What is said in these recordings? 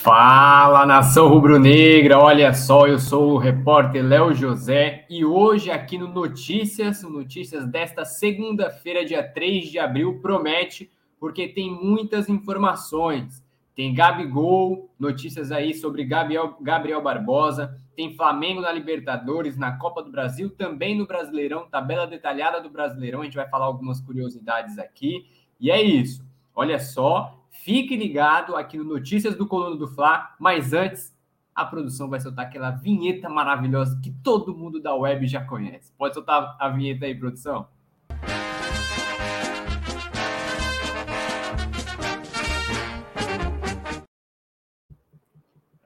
Fala nação rubro-negra, olha só, eu sou o repórter Léo José e hoje aqui no Notícias, Notícias desta segunda-feira, dia 3 de abril, promete porque tem muitas informações. Tem Gabigol, notícias aí sobre Gabriel, Gabriel Barbosa, tem Flamengo na Libertadores, na Copa do Brasil, também no Brasileirão, tabela detalhada do Brasileirão, a gente vai falar algumas curiosidades aqui. E é isso. Olha só, Fique ligado aqui no Notícias do Coluna do Fla, mas antes a produção vai soltar aquela vinheta maravilhosa que todo mundo da web já conhece. Pode soltar a vinheta aí, produção?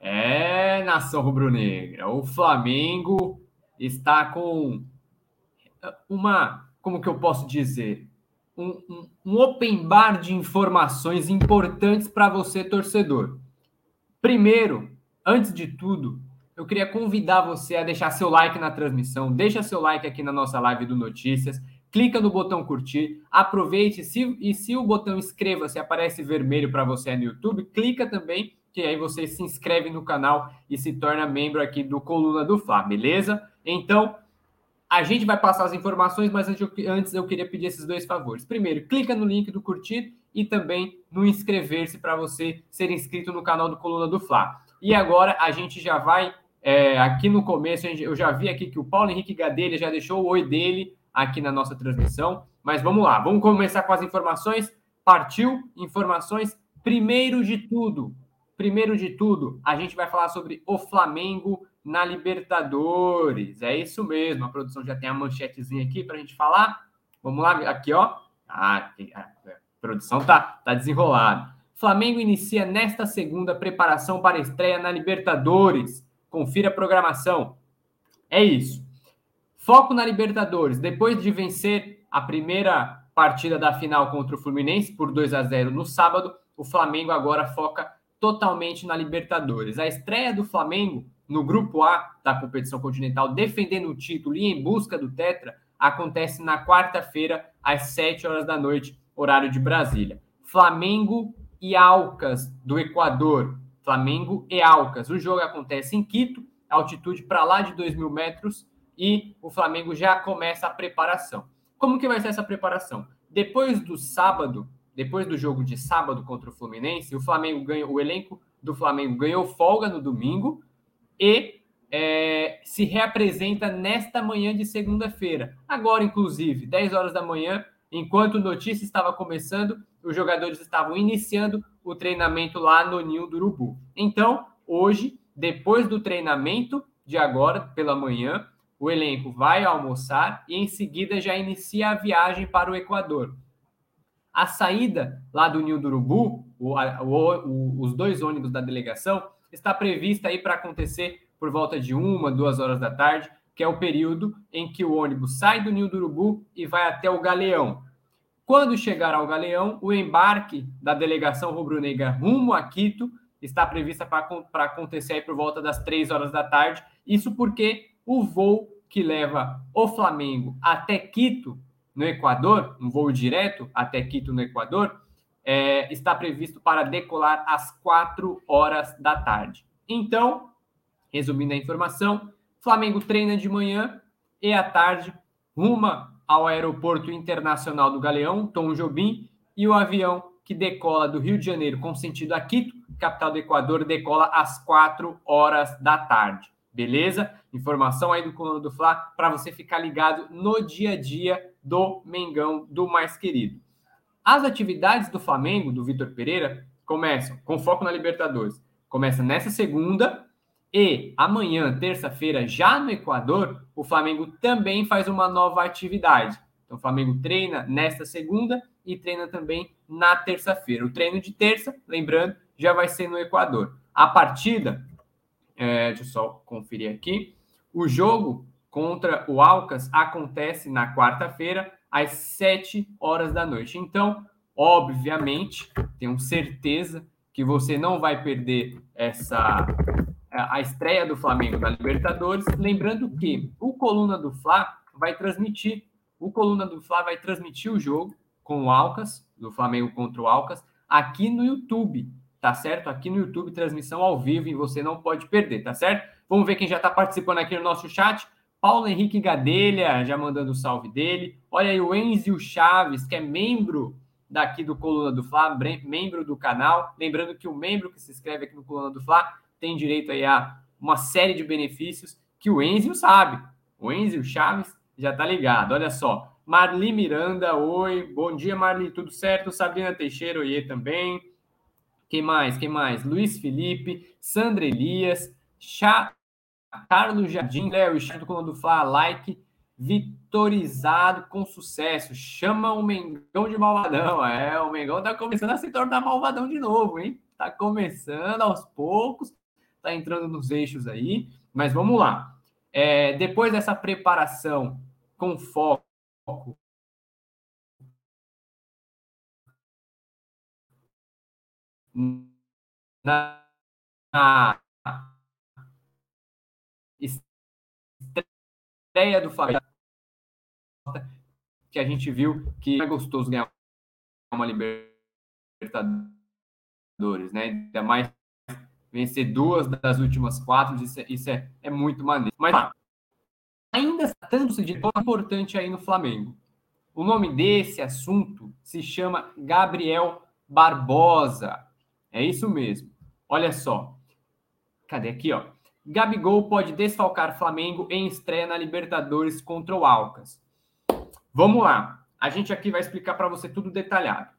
É, nação rubro-negra, o Flamengo está com uma, como que eu posso dizer, um, um, open bar de informações importantes para você, torcedor. Primeiro, antes de tudo, eu queria convidar você a deixar seu like na transmissão, deixa seu like aqui na nossa live do Notícias, clica no botão curtir, aproveite se, e se o botão inscreva-se aparece vermelho para você no YouTube, clica também, que aí você se inscreve no canal e se torna membro aqui do Coluna do Fla, beleza? Então, a gente vai passar as informações, mas antes eu queria pedir esses dois favores. Primeiro, clica no link do curtir e também no inscrever-se para você ser inscrito no canal do Coluna do Fla. E agora a gente já vai é, aqui no começo, eu já vi aqui que o Paulo Henrique Gadelha já deixou o oi dele aqui na nossa transmissão. Mas vamos lá, vamos começar com as informações. Partiu informações. Primeiro de tudo, primeiro de tudo, a gente vai falar sobre o Flamengo na Libertadores. É isso mesmo. A produção já tem a manchetezinha aqui para a gente falar. Vamos lá, aqui, ó. Ah, a produção tá, tá desenrolada. Flamengo inicia nesta segunda preparação para a estreia na Libertadores. Confira a programação. É isso. Foco na Libertadores. Depois de vencer a primeira partida da final contra o Fluminense por 2 a 0 no sábado, o Flamengo agora foca totalmente na Libertadores. A estreia do Flamengo no grupo A da competição continental, defendendo o título e em busca do Tetra, acontece na quarta-feira, às 7 horas da noite, horário de Brasília. Flamengo e Alcas, do Equador. Flamengo e Alcas. O jogo acontece em Quito, altitude para lá de 2 mil metros, e o Flamengo já começa a preparação. Como que vai ser essa preparação? Depois do sábado, depois do jogo de sábado contra o Fluminense, o Flamengo ganhou, o elenco do Flamengo ganhou folga no domingo, e é, se reapresenta nesta manhã de segunda-feira. Agora, inclusive, 10 horas da manhã, enquanto o notícia estava começando, os jogadores estavam iniciando o treinamento lá no Ninho do Urubu. Então, hoje, depois do treinamento de agora, pela manhã, o elenco vai almoçar e em seguida já inicia a viagem para o Equador. A saída lá do Ninho do Urubu, o, o, os dois ônibus da delegação, está prevista aí para acontecer por volta de uma, duas horas da tarde, que é o período em que o ônibus sai do Ninho do Urubu e vai até o Galeão. Quando chegar ao Galeão, o embarque da delegação rubro-negra rumo a Quito está prevista para acontecer aí por volta das três horas da tarde. Isso porque o voo que leva o Flamengo até Quito, no Equador, um voo direto até Quito, no Equador, é, está previsto para decolar às 4 horas da tarde. Então, resumindo a informação, Flamengo treina de manhã e à tarde ruma ao Aeroporto Internacional do Galeão, Tom Jobim, e o avião que decola do Rio de Janeiro com sentido a Quito, capital do Equador, decola às 4 horas da tarde. Beleza? Informação aí do Coluna do Fla para você ficar ligado no dia a dia do Mengão do mais querido. As atividades do Flamengo, do Vitor Pereira, começam com foco na Libertadores. Começa nessa segunda e amanhã, terça-feira, já no Equador, o Flamengo também faz uma nova atividade. Então, o Flamengo treina nesta segunda e treina também na terça-feira. O treino de terça, lembrando, já vai ser no Equador. A partida, é, deixa eu só conferir aqui. O jogo contra o Alcas acontece na quarta-feira às 7 horas da noite. Então, obviamente, tenho certeza que você não vai perder essa a estreia do Flamengo na Libertadores, lembrando que o Coluna do Fla vai transmitir, o Coluna do Fla vai transmitir o jogo com o Alcas, do Flamengo contra o Alcas, aqui no YouTube, tá certo? Aqui no YouTube, transmissão ao vivo e você não pode perder, tá certo? Vamos ver quem já está participando aqui no nosso chat. Paulo Henrique Gadelha, já mandando o salve dele. Olha aí o Enzio Chaves, que é membro daqui do Coluna do Fla, membro do canal. Lembrando que o membro que se inscreve aqui no Coluna do Fla tem direito aí a uma série de benefícios que o Enzio sabe. O Enzio Chaves já tá ligado. Olha só. Marli Miranda, oi. Bom dia, Marli. Tudo certo? Sabrina Teixeira, oi também. Quem mais? Quem mais? Luiz Felipe, Sandra Elias, Chá, Carlos Jardim, Léo, Chat do Coluna do Fla, like, vitorizado com sucesso. Chama o Mengão de malvadão. É, o Mengão tá começando a se tornar malvadão de novo, hein? Tá começando aos poucos, tá entrando nos eixos aí. Mas vamos lá. É, depois dessa preparação com foco na, na estreia do Flamengo, que a gente viu que é gostoso ganhar uma Libertadores, né? Ainda mais vencer duas das últimas quatro, isso, é, isso é, é muito maneiro. Mas ainda tratando-se de ponto importante aí no Flamengo. O nome desse assunto se chama Gabriel Barbosa. É isso mesmo. Olha só. Cadê aqui, ó? Gabigol pode desfalcar Flamengo em estreia na Libertadores contra o Alcas. Vamos lá. A gente aqui vai explicar para você tudo detalhado.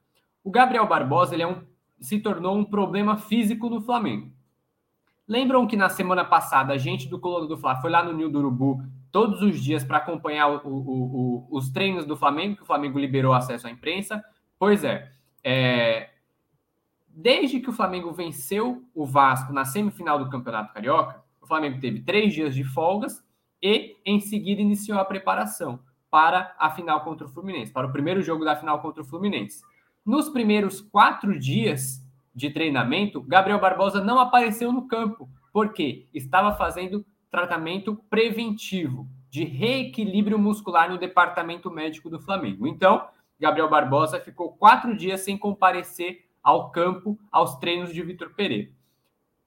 O Gabriel Barbosa ele é um, se tornou um problema físico no Flamengo. Lembram que na semana passada a gente do Coluna do Fla foi lá no Nil do Urubu todos os dias para acompanhar o, o, o, os treinos do Flamengo, que o Flamengo liberou acesso à imprensa? Pois é, é, desde que o Flamengo venceu o Vasco na semifinal do Campeonato Carioca, o Flamengo teve três dias de folgas e em seguida iniciou a preparação para a final contra o Fluminense, para o primeiro jogo da final contra o Fluminense. Nos primeiros quatro dias de treinamento, Gabriel Barbosa não apareceu no campo, porque estava fazendo tratamento preventivo de reequilíbrio muscular no departamento médico do Flamengo. Então, Gabriel Barbosa ficou quatro dias sem comparecer ao campo, aos treinos de Vitor Pereira.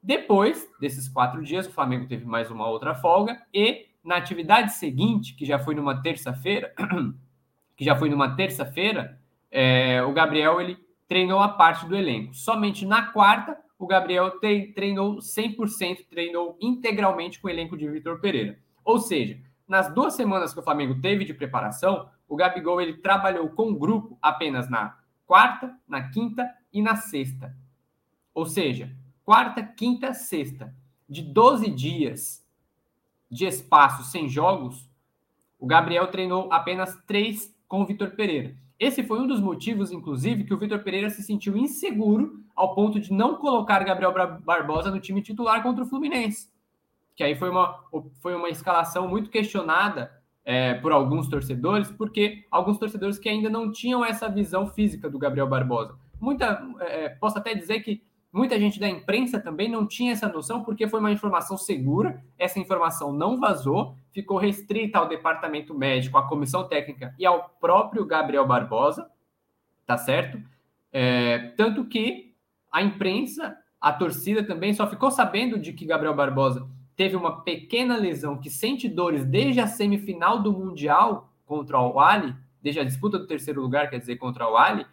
Depois desses quatro dias, o Flamengo teve mais uma outra folga e na atividade seguinte, que já foi numa terça-feira, que já foi numa terça-feira, é, o Gabriel ele treinou a parte do elenco. Somente na quarta, o Gabriel treinou 100%, treinou integralmente com o elenco de Vitor Pereira. Ou seja, nas duas semanas que o Flamengo teve de preparação, o Gabigol ele trabalhou com o grupo apenas na quarta, na quinta e na sexta. Ou seja, quarta, quinta, sexta. De 12 dias de espaço sem jogos, o Gabriel treinou apenas três com o Vitor Pereira. Esse foi um dos motivos, inclusive, que o Vitor Pereira se sentiu inseguro ao ponto de não colocar Gabriel Barbosa no time titular contra o Fluminense. Que aí foi uma, foi uma escalação muito questionada é, por alguns torcedores, porque alguns torcedores que ainda não tinham essa visão física do Gabriel Barbosa. Muita, é, posso até dizer que muita gente da imprensa também não tinha essa noção, porque foi uma informação segura, essa informação não vazou, ficou restrita ao departamento médico, à comissão técnica e ao próprio Gabriel Barbosa, tá certo? É, tanto que a imprensa, a torcida também só ficou sabendo de que Gabriel Barbosa teve uma pequena lesão que sente dores desde a semifinal do Mundial contra o Ali, desde a disputa do terceiro lugar, quer dizer, contra o Ali,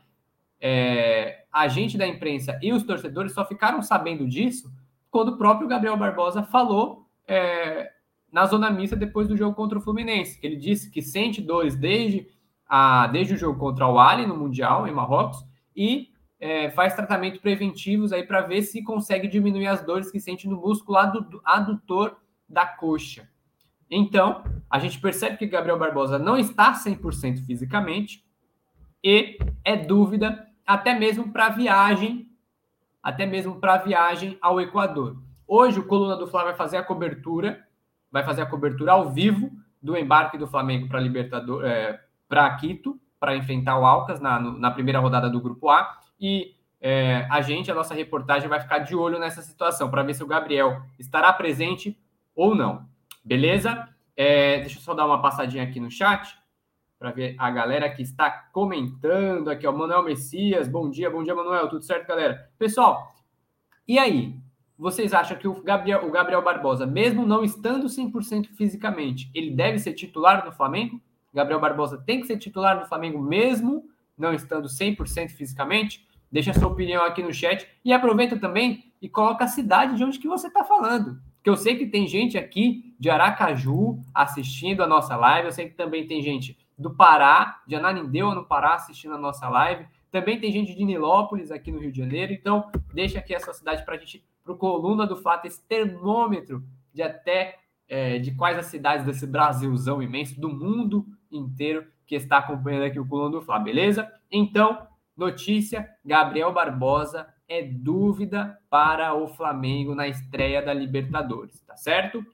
é, a gente da imprensa e os torcedores só ficaram sabendo disso quando o próprio Gabriel Barbosa falou é, na zona mista depois do jogo contra o Fluminense. Ele disse que sente dores desde, a, desde o jogo contra o Ali no Mundial, em Marrocos, e é, faz tratamentos preventivos aí para ver se consegue diminuir as dores que sente no músculo adutor da coxa. Então, a gente percebe que Gabriel Barbosa não está 100% fisicamente e é dúvida até mesmo para viagem, até mesmo para viagem ao Equador. Hoje o Coluna do Fla vai fazer a cobertura vai fazer a cobertura ao vivo do embarque do Flamengo para Libertador, é, para Quito, para enfrentar o Alcas na, na primeira rodada do Grupo A. E é, a gente, a nossa reportagem, vai ficar de olho nessa situação para ver se o Gabriel estará presente ou não. Beleza? É, deixa eu só dar uma passadinha aqui no chat para ver a galera que está comentando aqui. O Manuel Messias, bom dia, bom dia, Manuel. Tudo certo, galera? Pessoal, E aí, vocês acham que o Gabriel, o Gabriel Barbosa, mesmo não estando 100% fisicamente, ele deve ser titular no Flamengo? Gabriel Barbosa tem que ser titular no Flamengo mesmo não estando 100% fisicamente? Deixa a sua opinião aqui no chat e aproveita também e coloca a cidade de onde que você está falando. Que eu sei que tem gente aqui de Aracaju assistindo a nossa live, eu sei que também tem gente do Pará, de Ananindeua, no Pará, assistindo a nossa live. Também tem gente de Nilópolis aqui no Rio de Janeiro. Então, deixa aqui a sua cidade para a gente, para o Coluna do Fato, esse termômetro de até é, de quais as cidades desse Brasilzão imenso, do mundo inteiro, que está acompanhando aqui o Coluna do Fla, beleza? Então, notícia: Gabriel Barbosa é dúvida para o Flamengo na estreia da Libertadores, tá certo?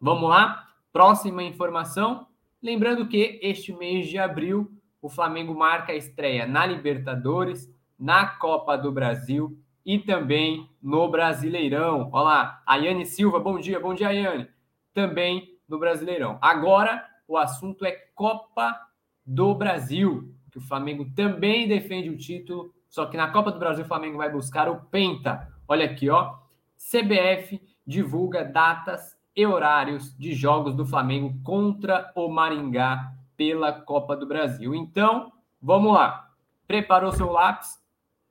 Vamos lá, próxima informação. Lembrando que este mês de abril o Flamengo marca a estreia na Libertadores, na Copa do Brasil e também no Brasileirão. Olha lá, Ayane Silva, bom dia, bom dia, Ayane. Também no Brasileirão. Agora o assunto é Copa do Brasil, que o Flamengo também defende o título só que na Copa do Brasil o Flamengo vai buscar o Penta. Olha aqui, ó. CBF divulga datas e horários de jogos do Flamengo contra o Maringá pela Copa do Brasil. Então, vamos lá. Preparou seu lápis,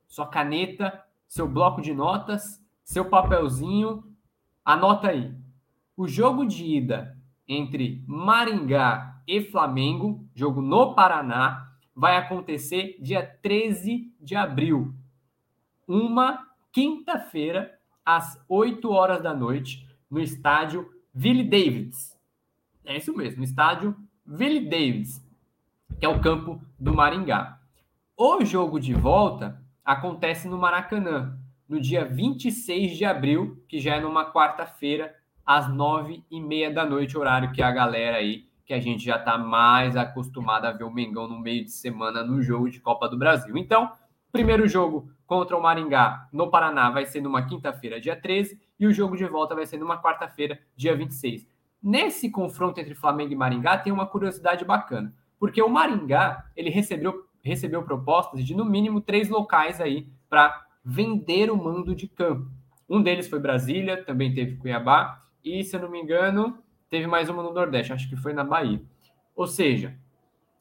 sua caneta, seu bloco de notas, seu papelzinho? Anota aí. O jogo de ida entre Maringá e Flamengo, jogo no Paraná, vai acontecer dia 13 de abril, uma quinta-feira, às 8 horas da noite, no estádio Ville Davids. É isso mesmo, estádio Ville Davids, que é o campo do Maringá. O jogo de volta acontece no Maracanã, no dia 26 de abril, que já é numa quarta-feira, às nove e meia da noite, horário que a galera aí que a gente já está mais acostumado a ver o Mengão no meio de semana no jogo de Copa do Brasil. Então, primeiro jogo contra o Maringá no Paraná vai ser numa quinta-feira, dia 13, e o jogo de volta vai ser numa quarta-feira, dia 26. Nesse confronto entre Flamengo e Maringá tem uma curiosidade bacana, porque o Maringá ele recebeu, recebeu propostas de no mínimo três locais aí para vender o mando de campo. Um deles foi Brasília, também teve Cuiabá, e se eu não me engano, teve mais uma no Nordeste, acho que foi na Bahia. Ou seja,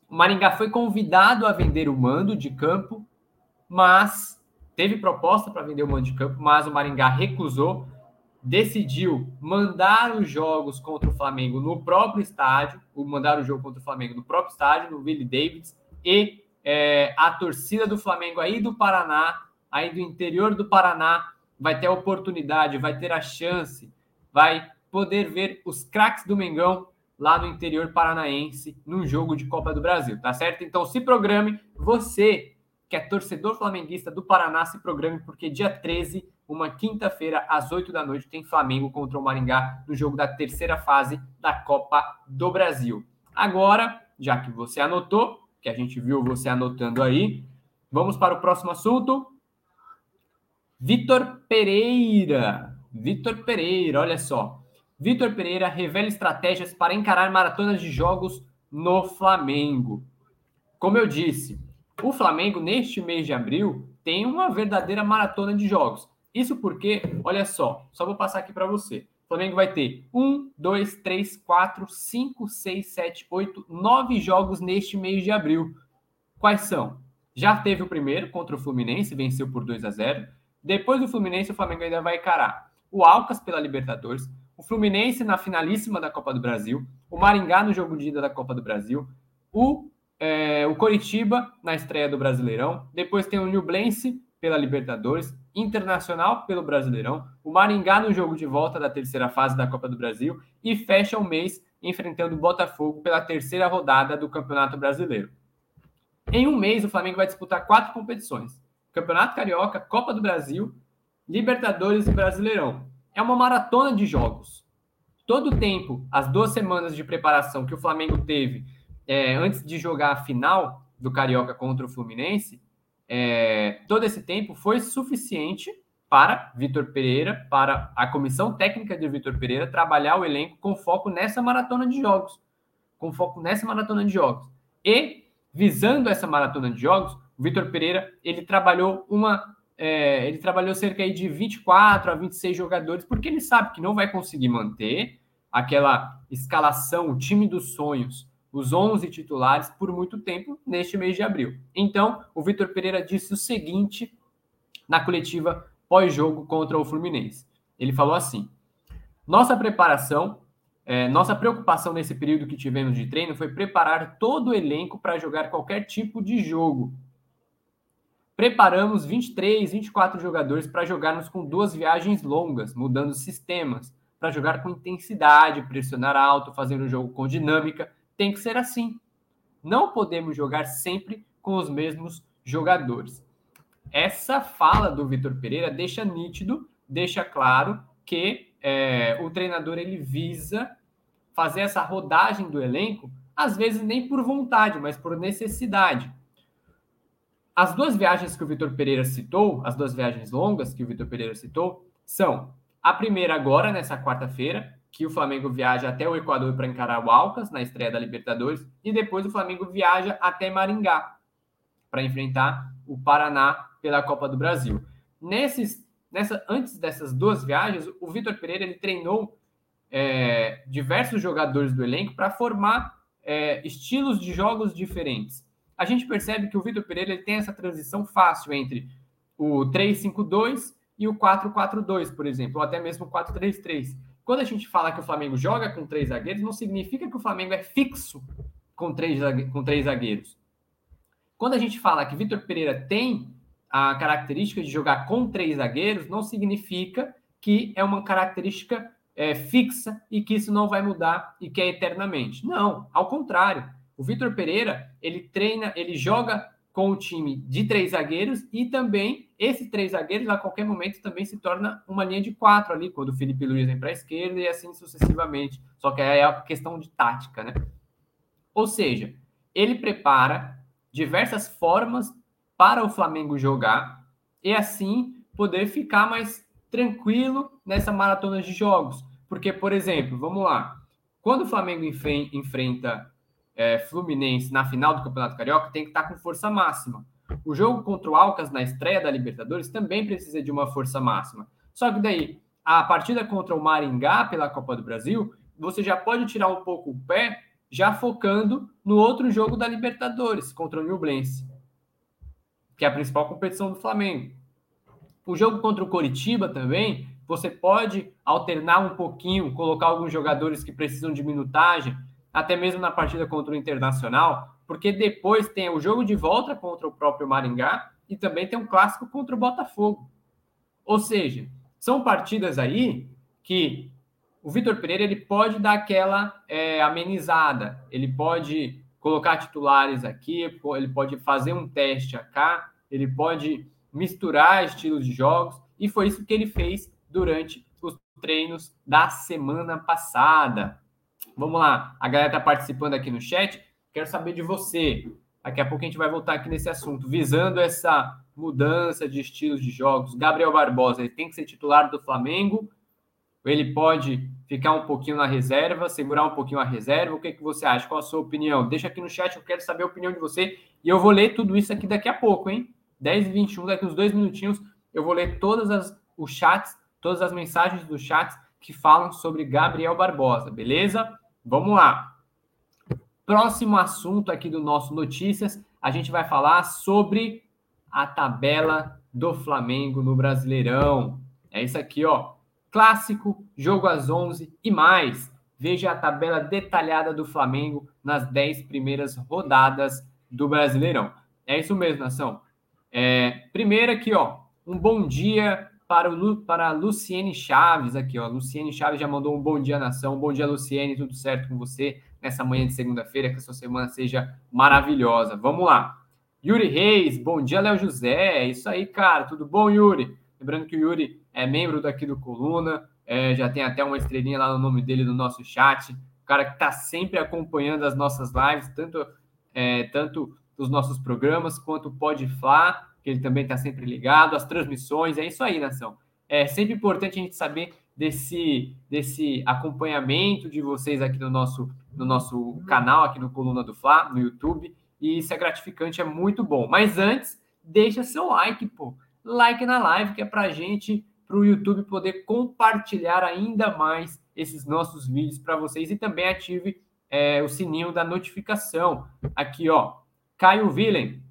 o Maringá foi convidado a vender o mando de campo, mas teve proposta para vender o mando de campo, mas o Maringá recusou, decidiu mandar os jogos contra o Flamengo no próprio estádio, mandar o jogo contra o Flamengo no próprio estádio, no Willie Davids, e é, a torcida do Flamengo aí do Paraná, aí do interior do Paraná, vai ter a oportunidade, vai ter a chance, vai poder ver os craques do Mengão lá no interior paranaense num jogo de Copa do Brasil, tá certo? Então se programe, você que é torcedor flamenguista do Paraná, se programe, porque dia 13, uma quinta-feira, às 8 da noite, tem Flamengo contra o Maringá no jogo da terceira fase da Copa do Brasil. Agora, já que você anotou, que a gente viu você anotando aí, vamos para o próximo assunto. Vitor Pereira. Vitor Pereira, olha só. Vitor Pereira revela estratégias para encarar maratonas de jogos no Flamengo. Como eu disse, o Flamengo, neste mês de abril, tem uma verdadeira maratona de jogos. Isso porque, olha só, só vou passar aqui para você. O Flamengo vai ter um, dois, três, quatro, cinco, seis, sete, oito, nove jogos neste mês de abril. Quais são? Já teve o primeiro contra o Fluminense, venceu por 2 a 0. Depois do Fluminense, o Flamengo ainda vai encarar o Alcas pela Libertadores, o Fluminense na finalíssima da Copa do Brasil, o Maringá no jogo de ida da Copa do Brasil, o, é, o Coritiba na estreia do Brasileirão, depois tem o Nublense pela Libertadores, Internacional pelo Brasileirão, o Maringá no jogo de volta da terceira fase da Copa do Brasil e fecha o mês enfrentando o Botafogo pela terceira rodada do Campeonato Brasileiro. Em um mês, o Flamengo vai disputar quatro competições: Campeonato Carioca, Copa do Brasil, Libertadores e Brasileirão é uma maratona de jogos. Todo o tempo, as duas semanas de preparação que o Flamengo teve é, antes de jogar a final do Carioca contra o Fluminense, é, todo esse tempo foi suficiente para Vitor Pereira, para a comissão técnica de Vitor Pereira trabalhar o elenco com foco nessa maratona de jogos, com foco nessa maratona de jogos. E visando essa maratona de jogos, Vitor Pereira ele trabalhou uma é, ele trabalhou cerca de 24 a 26 jogadores, porque ele sabe que não vai conseguir manter aquela escalação, o time dos sonhos, os 11 titulares, por muito tempo neste mês de abril. Então, o Vitor Pereira disse o seguinte na coletiva pós-jogo contra o Fluminense. Ele falou assim: nossa preparação, é, nossa preocupação nesse período que tivemos de treino foi preparar todo o elenco para jogar qualquer tipo de jogo Preparamos 23, 24 jogadores para jogarmos com duas viagens longas, mudando sistemas, para jogar com intensidade, pressionar alto, fazer um jogo com dinâmica. Tem que ser assim. Não podemos jogar sempre com os mesmos jogadores. Essa fala do Vitor Pereira deixa nítido, deixa claro que é, o treinador ele visa fazer essa rodagem do elenco, às vezes nem por vontade, mas por necessidade. As duas viagens que o Vitor Pereira citou, as duas viagens longas que o Vitor Pereira citou, são a primeira agora, nessa quarta-feira, que o Flamengo viaja até o Equador para encarar o Alcas na estreia da Libertadores, e depois o Flamengo viaja até Maringá para enfrentar o Paraná pela Copa do Brasil. Nesses, nessa, antes dessas duas viagens, o Vitor Pereira ele treinou é, diversos jogadores do elenco para formar é, estilos de jogos diferentes a gente percebe que o Vitor Pereira ele tem essa transição fácil entre o 3-5-2 e o 4-4-2, por exemplo, ou até mesmo o 4-3-3. Quando a gente fala que o Flamengo joga com três zagueiros, não significa que o Flamengo é fixo com três, com três zagueiros. Quando a gente fala que Vitor Pereira tem a característica de jogar com três zagueiros, não significa que é uma característica é, fixa e que isso não vai mudar e que é eternamente. Não, ao contrário. O Vitor Pereira, ele treina, ele joga com o time de três zagueiros e também esses três zagueiros a qualquer momento também se torna uma linha de quatro ali, quando o Felipe Luiz vem para a esquerda e assim sucessivamente. Só que aí é a questão de tática, né? Ou seja, ele prepara diversas formas para o Flamengo jogar e assim poder ficar mais tranquilo nessa maratona de jogos. Porque, por exemplo, vamos lá, quando o Flamengo enfrenta é, Fluminense na final do Campeonato Carioca tem que estar com força máxima. O jogo contra o Alcas na estreia da Libertadores também precisa de uma força máxima. Só que daí, a partida contra o Maringá pela Copa do Brasil, você já pode tirar um pouco o pé, já focando no outro jogo da Libertadores contra o Nublense, que é a principal competição do Flamengo. O jogo contra o Coritiba também, você pode alternar um pouquinho, colocar alguns jogadores que precisam de minutagem, até mesmo na partida contra o Internacional, porque depois tem o jogo de volta contra o próprio Maringá e também tem um clássico contra o Botafogo. Ou seja, são partidas aí que o Vitor Pereira ele pode dar aquela é, amenizada, ele pode colocar titulares aqui, ele pode fazer um teste cá, ele pode misturar estilos de jogos, e foi isso que ele fez durante os treinos da semana passada. Vamos lá, a galera está participando aqui no chat. Quero saber de você. Daqui a pouco a gente vai voltar aqui nesse assunto, visando essa mudança de estilos de jogos. Gabriel Barbosa, ele tem que ser titular do Flamengo? Ele pode ficar um pouquinho na reserva, segurar um pouquinho a reserva? O que, que você acha? Qual a sua opinião? Deixa aqui no chat, eu quero saber a opinião de você. E eu vou ler tudo isso aqui daqui a pouco, hein? 10 e 21, daqui uns dois minutinhos, eu vou ler todas as os chats, todas as mensagens dos chats que falam sobre Gabriel Barbosa, beleza? Vamos lá. Próximo assunto aqui do nosso Notícias, a gente vai falar sobre a tabela do Flamengo no Brasileirão. É isso aqui, ó. Clássico, jogo às 11 e mais. Veja a tabela detalhada do Flamengo nas 10 primeiras rodadas do Brasileirão. É isso mesmo, nação. É, primeiro aqui, ó, um bom dia para, o, para a Luciene Chaves aqui, ó. Luciene Chaves já mandou um bom dia, nação. Bom dia, Luciene. Tudo certo com você nessa manhã de segunda-feira? Que a sua semana seja maravilhosa. Vamos lá. Yuri Reis, bom dia, Léo José. É isso aí, cara. Tudo bom, Yuri? Lembrando que o Yuri é membro daqui do Coluna, é, já tem até uma estrelinha lá no nome dele no nosso chat. O cara que está sempre acompanhando as nossas lives, tanto, é, tanto os nossos programas quanto o Pode Flá que ele também está sempre ligado, as transmissões, é isso aí, nação. É sempre importante a gente saber desse, desse acompanhamento de vocês aqui no nosso, no nosso canal, aqui no Coluna do Fla, no YouTube, e isso é gratificante, é muito bom. Mas antes, deixa seu like, pô. like na live, que é para a gente, para o YouTube poder compartilhar ainda mais esses nossos vídeos para vocês e também ative é, o sininho da notificação. Aqui, ó, Caio Villen,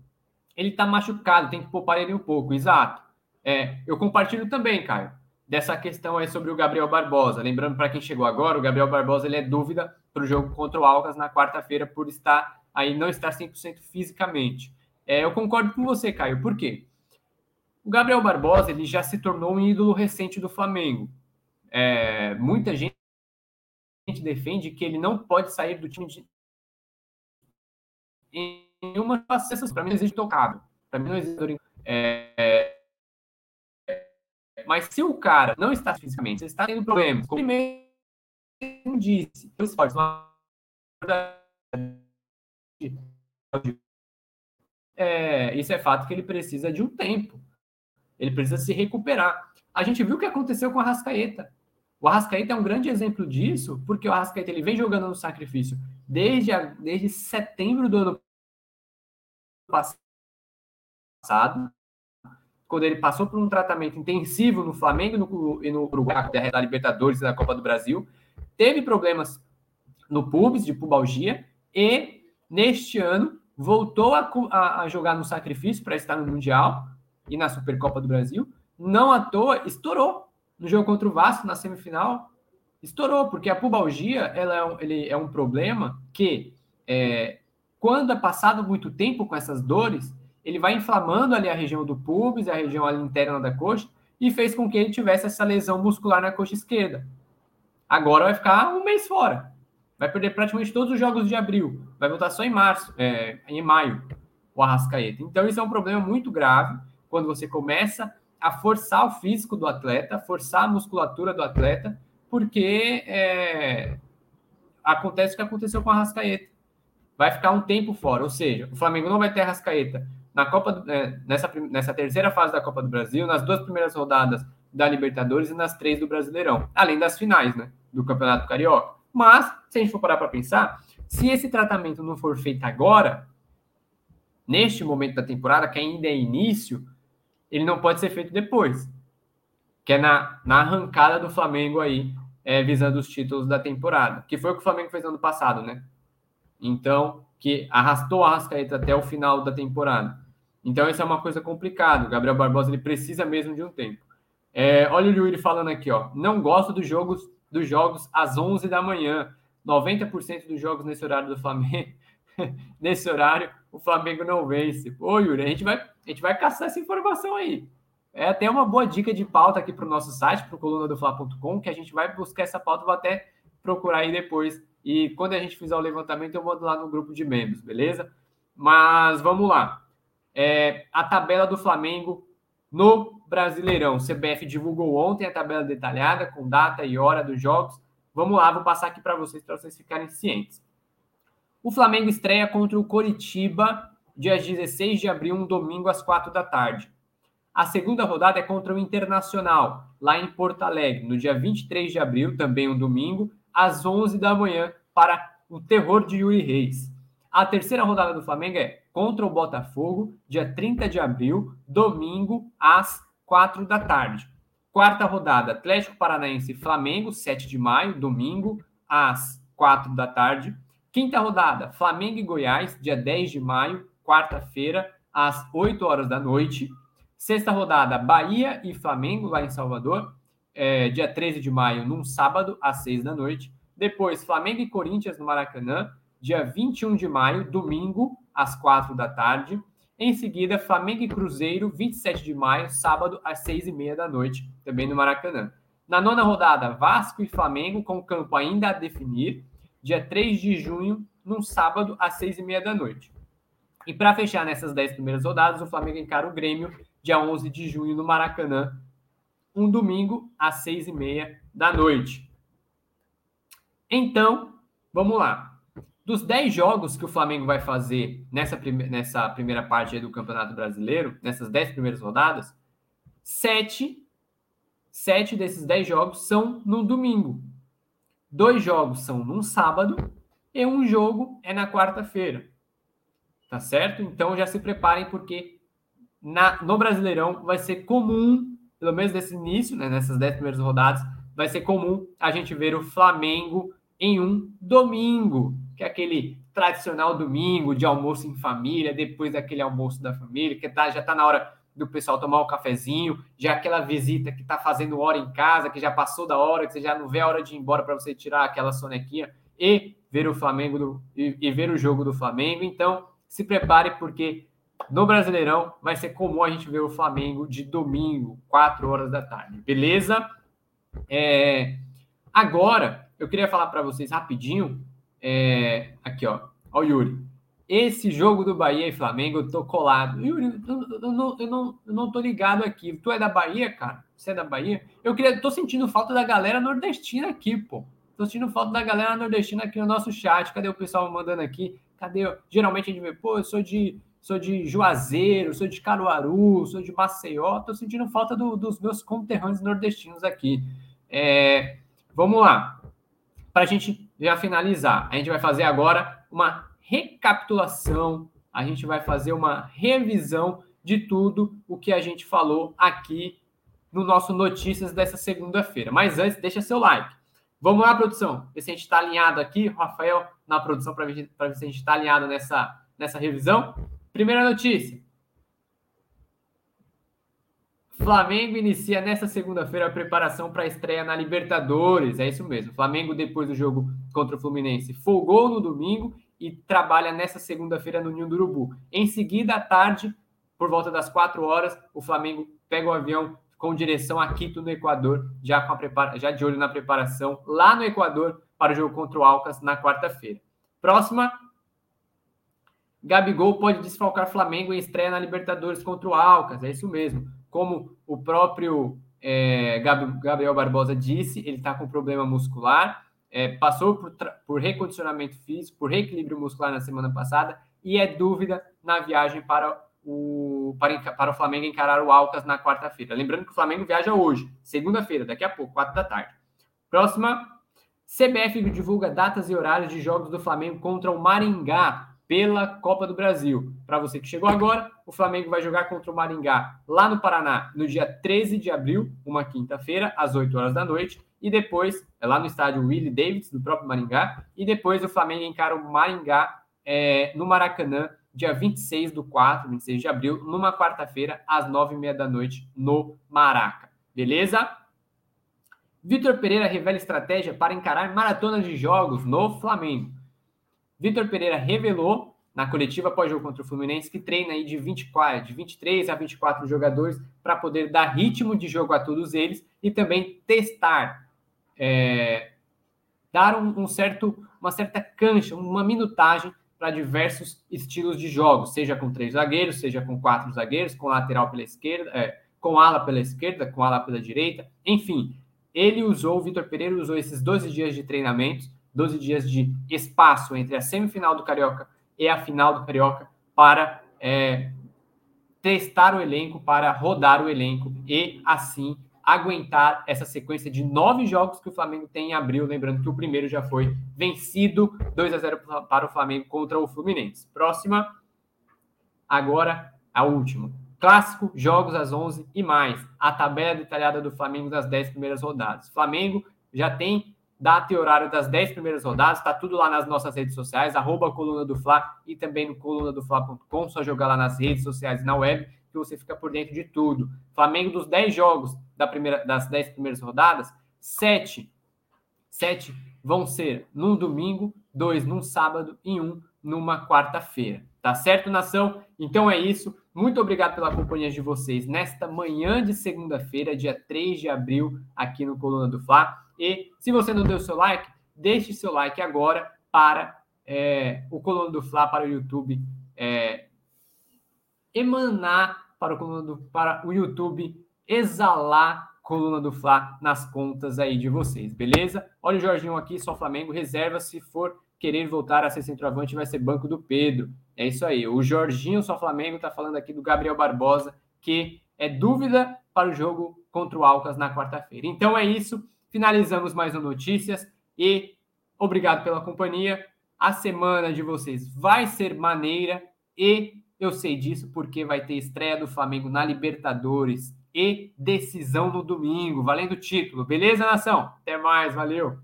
ele está machucado, tem que poupar ele um pouco, exato. É, eu compartilho também, Caio, dessa questão aí sobre o Gabriel Barbosa. Lembrando para quem chegou agora, o Gabriel Barbosa ele é dúvida para o jogo contra o Alcas na quarta-feira por estar aí não estar 100% fisicamente. É, eu concordo com você, Caio. Por quê? O Gabriel Barbosa ele já se tornou um ídolo recente do Flamengo. É, muita gente defende que ele não pode sair do time de em uma faceta. Para mim não existe tocado. Para mim não existe. É, mas se o cara não está fisicamente, você está tendo problemas, como ele mesmo disse, o esporte, é, isso é fato que ele precisa de um tempo. Ele precisa se recuperar. A gente viu o que aconteceu com a Rascaeta. O Arrascaeta é um grande exemplo disso, porque o Arrascaeta ele vem jogando no sacrifício desde, a, desde setembro do ano passado, quando ele passou por um tratamento intensivo no Flamengo e no Uruguai, da Libertadores e da Copa do Brasil, teve problemas no pubis, de pubalgia, e neste ano voltou a, a, a jogar no sacrifício para estar no Mundial e na Supercopa do Brasil. Não à toa, estourou no jogo contra o Vasco, na semifinal, estourou, porque a pubalgia ela é, ele é um problema que, é, quando é passado muito tempo com essas dores, ele vai inflamando ali a região do pubis, a região ali interna da coxa, e fez com que ele tivesse essa lesão muscular na coxa esquerda. Agora vai ficar um mês fora. Vai perder praticamente todos os jogos de abril. Vai voltar só em março, é, em maio, o Arrascaeta. Então, isso é um problema muito grave quando você começa a forçar o físico do atleta, forçar a musculatura do atleta, porque é, acontece o que aconteceu com a Rascaeta. Vai ficar um tempo fora, ou seja, o Flamengo não vai ter Rascaeta na Copa, é, nessa, nessa terceira fase da Copa do Brasil, nas duas primeiras rodadas da Libertadores e nas três do Brasileirão, além das finais, né, do Campeonato Carioca. Mas, se a gente for parar para pensar, se esse tratamento não for feito agora, neste momento da temporada, que ainda é início, ele não pode ser feito depois, que é na, na arrancada do Flamengo aí, é, visando os títulos da temporada, que foi o que o Flamengo fez no ano passado, né? Então, que arrastou a Rascaeta até o final da temporada. Então, isso é uma coisa complicada. O Gabriel Barbosa ele precisa mesmo de um tempo. É, olha o Yuri falando aqui, ó. Não gosto dos jogos, dos jogos às 11 da manhã. 90% dos jogos nesse horário do Flamengo, nesse horário, o Flamengo não vence. Ô, Yuri, a gente vai, a gente vai caçar essa informação aí. É até uma boa dica de pauta aqui para o nosso site, para o coluna do Fla.com, que a gente vai buscar essa pauta, vou até procurar aí depois. E quando a gente fizer o levantamento, eu mando lá no grupo de membros, beleza? Mas vamos lá. É, a tabela do Flamengo no Brasileirão. O CBF divulgou ontem a tabela detalhada, com data e hora dos jogos. Vamos lá, vou passar aqui para vocês, para vocês ficarem cientes. O Flamengo estreia contra o Coritiba, dia 16 de abril, um domingo às 4 da tarde. A segunda rodada é contra o Internacional, lá em Porto Alegre, no dia 23 de abril, também um domingo, às 11 da manhã, para o terror de Yuri Reis. A terceira rodada do Flamengo é contra o Botafogo, dia 30 de abril, domingo, às 4 da tarde. Quarta rodada, Atlético Paranaense e Flamengo, 7 de maio, domingo, às 4 da tarde. Quinta rodada, Flamengo e Goiás, dia 10 de maio, quarta-feira, às 8 horas da noite. Sexta rodada, Bahia e Flamengo, lá em Salvador, é, dia 13 de maio, num sábado, às 6 da noite. Depois, Flamengo e Corinthians no Maracanã, dia 21 de maio, domingo, às 4 da tarde. Em seguida, Flamengo e Cruzeiro, 27 de maio, sábado, às 6 e meia da noite, também no Maracanã. Na nona rodada, Vasco e Flamengo, com o campo ainda a definir dia 3 de junho, num sábado, às 6 e meia da noite. E para fechar nessas 10 primeiras rodadas, o Flamengo encara o Grêmio, dia 11 de junho, no Maracanã, um domingo, às 6 e meia da noite. Então, vamos lá. Dos 10 jogos que o Flamengo vai fazer nessa, prime nessa primeira parte do Campeonato Brasileiro, nessas 10 primeiras rodadas, 7, 7 desses 10 jogos são no domingo. Dois jogos são num sábado e um jogo é na quarta-feira. Tá certo? Então já se preparem, porque na, no Brasileirão vai ser comum, pelo menos nesse início, né, nessas 10 primeiras rodadas, vai ser comum a gente ver o Flamengo em um domingo, que é aquele tradicional domingo de almoço em família, depois daquele almoço da família, que tá, já está na hora do pessoal tomar um cafezinho, já aquela visita que está fazendo hora em casa, que já passou da hora, que você já não vê a hora de ir embora para você tirar aquela sonequinha e ver o Flamengo do, e, e ver o jogo do Flamengo. Então, se prepare porque no Brasileirão vai ser comum a gente ver o Flamengo de domingo, 4 horas da tarde. Beleza? É, agora, eu queria falar para vocês rapidinho. É, aqui, ó. Ó, o Yuri. Esse jogo do Bahia e Flamengo, eu tô colado. Yuri, eu, não, eu, não, eu não tô ligado aqui. Tu é da Bahia, cara? Você é da Bahia? Eu queria, tô sentindo falta da galera nordestina aqui, pô. Tô sentindo falta da galera nordestina aqui no nosso chat. Cadê o pessoal mandando aqui? Cadê? Geralmente a gente vê, pô, eu sou de, sou de Juazeiro, sou de Caruaru, sou de Maceió. Tô sentindo falta do, dos meus conterrâneos nordestinos aqui. É, vamos lá. Para a gente já finalizar, a gente vai fazer agora uma recapitulação, a gente vai fazer uma revisão de tudo o que a gente falou aqui no nosso Notícias dessa segunda-feira. Mas antes, deixa seu like. Vamos lá, produção. Ver se a gente está alinhado aqui. Rafael, na produção, para ver, ver se a gente está alinhado nessa, nessa revisão. Primeira notícia. Flamengo inicia nesta segunda-feira a preparação para a estreia na Libertadores. É isso mesmo. Flamengo, depois do jogo contra o Fluminense, folgou no domingo e trabalha nessa segunda-feira no Ninho do Urubu. Em seguida, à tarde, por volta das quatro horas, o Flamengo pega o avião com direção a Quito, no Equador, já, com a prepara... já de olho na preparação lá no Equador para o jogo contra o Alcas na quarta-feira. Próxima. Gabigol pode desfalcar Flamengo em estreia na Libertadores contra o Alcas. É isso mesmo. Como o próprio é, Gabriel Barbosa disse, ele está com problema muscular é, passou por, por recondicionamento físico, por reequilíbrio muscular na semana passada e é dúvida na viagem para o, para, para o Flamengo encarar o Alcas na quarta-feira. Lembrando que o Flamengo viaja hoje, segunda-feira, daqui a pouco, quatro da tarde. Próxima, CBF divulga datas e horários de jogos do Flamengo contra o Maringá pela Copa do Brasil. Para você que chegou agora, o Flamengo vai jogar contra o Maringá lá no Paraná no dia 13 de abril, uma quinta-feira, às 8 horas da noite, e depois, é lá no estádio Willie Davids, do próprio Maringá, e depois o Flamengo encara o Maringá é, no Maracanã, dia 26 do 4, 26 de abril, numa quarta-feira, às 9h30 da noite, no Maraca. Beleza? Vitor Pereira revela estratégia para encarar maratona de jogos no Flamengo. Vitor Pereira revelou na coletiva pós-jogo contra o Fluminense que treina aí de 24, de 23 a 24 jogadores para poder dar ritmo de jogo a todos eles e também testar, é, dar um, um, certo, uma certa cancha, uma minutagem para diversos estilos de jogos, seja com três zagueiros, seja com quatro zagueiros, com lateral pela esquerda, é, com ala pela esquerda, com ala pela direita, enfim. Ele usou, o Vitor Pereira usou esses 12 dias de treinamentos 12 dias de espaço entre a semifinal do Carioca e a final do Carioca para é, testar o elenco, para rodar o elenco e assim aguentar essa sequência de nove jogos que o Flamengo tem em abril. Lembrando que o primeiro já foi vencido 2 a 0 para o Flamengo contra o Fluminense. Próxima, agora a última. Clássico, jogos às 11 e mais. A tabela detalhada do Flamengo das 10 primeiras rodadas. Flamengo já tem data e horário das 10 primeiras rodadas, está tudo lá nas nossas redes sociais, arroba coluna do Fla e também no coluna do Fla.com, só jogar lá nas redes sociais e na web, que você fica por dentro de tudo. Flamengo dos 10 jogos da primeira, das 10 primeiras rodadas, 7, 7 vão ser num domingo, dois num sábado e um numa quarta-feira. Tá certo, nação? Então é isso. Muito obrigado pela companhia de vocês nesta manhã de segunda-feira, dia 3 de abril, aqui no Coluna do Fla. E se você não deu seu like, deixe seu like agora para é, o Coluna do Fla, para o YouTube é, emanar para o, Coluna do, para o YouTube exalar Coluna do Fla nas contas aí de vocês, beleza? Olha o Jorginho aqui, só Flamengo, reserva se for querer voltar a ser centroavante, vai ser banco do Pedro. É isso aí. O Jorginho, só Flamengo, está falando aqui do Gabriel Barbosa, que é dúvida para o jogo contra o Alcas na quarta-feira. Então é isso. Finalizamos mais um Notícias e obrigado pela companhia. A semana de vocês vai ser maneira e Eu sei disso porque vai ter estreia do Flamengo na Libertadores e decisão no domingo, valendo título. Beleza, nação? Até mais, valeu!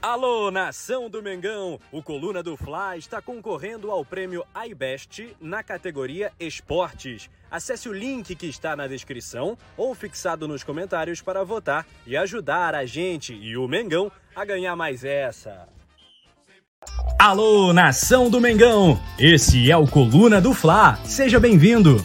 Alô, nação do Mengão! O Coluna do Fla está concorrendo ao prêmio iBest na categoria Esportes. Acesse o link que está na descrição ou fixado nos comentários para votar e ajudar a gente e o Mengão a ganhar mais essa. Alô, nação do Mengão! Esse é o Coluna do Fla. Seja bem-vindo!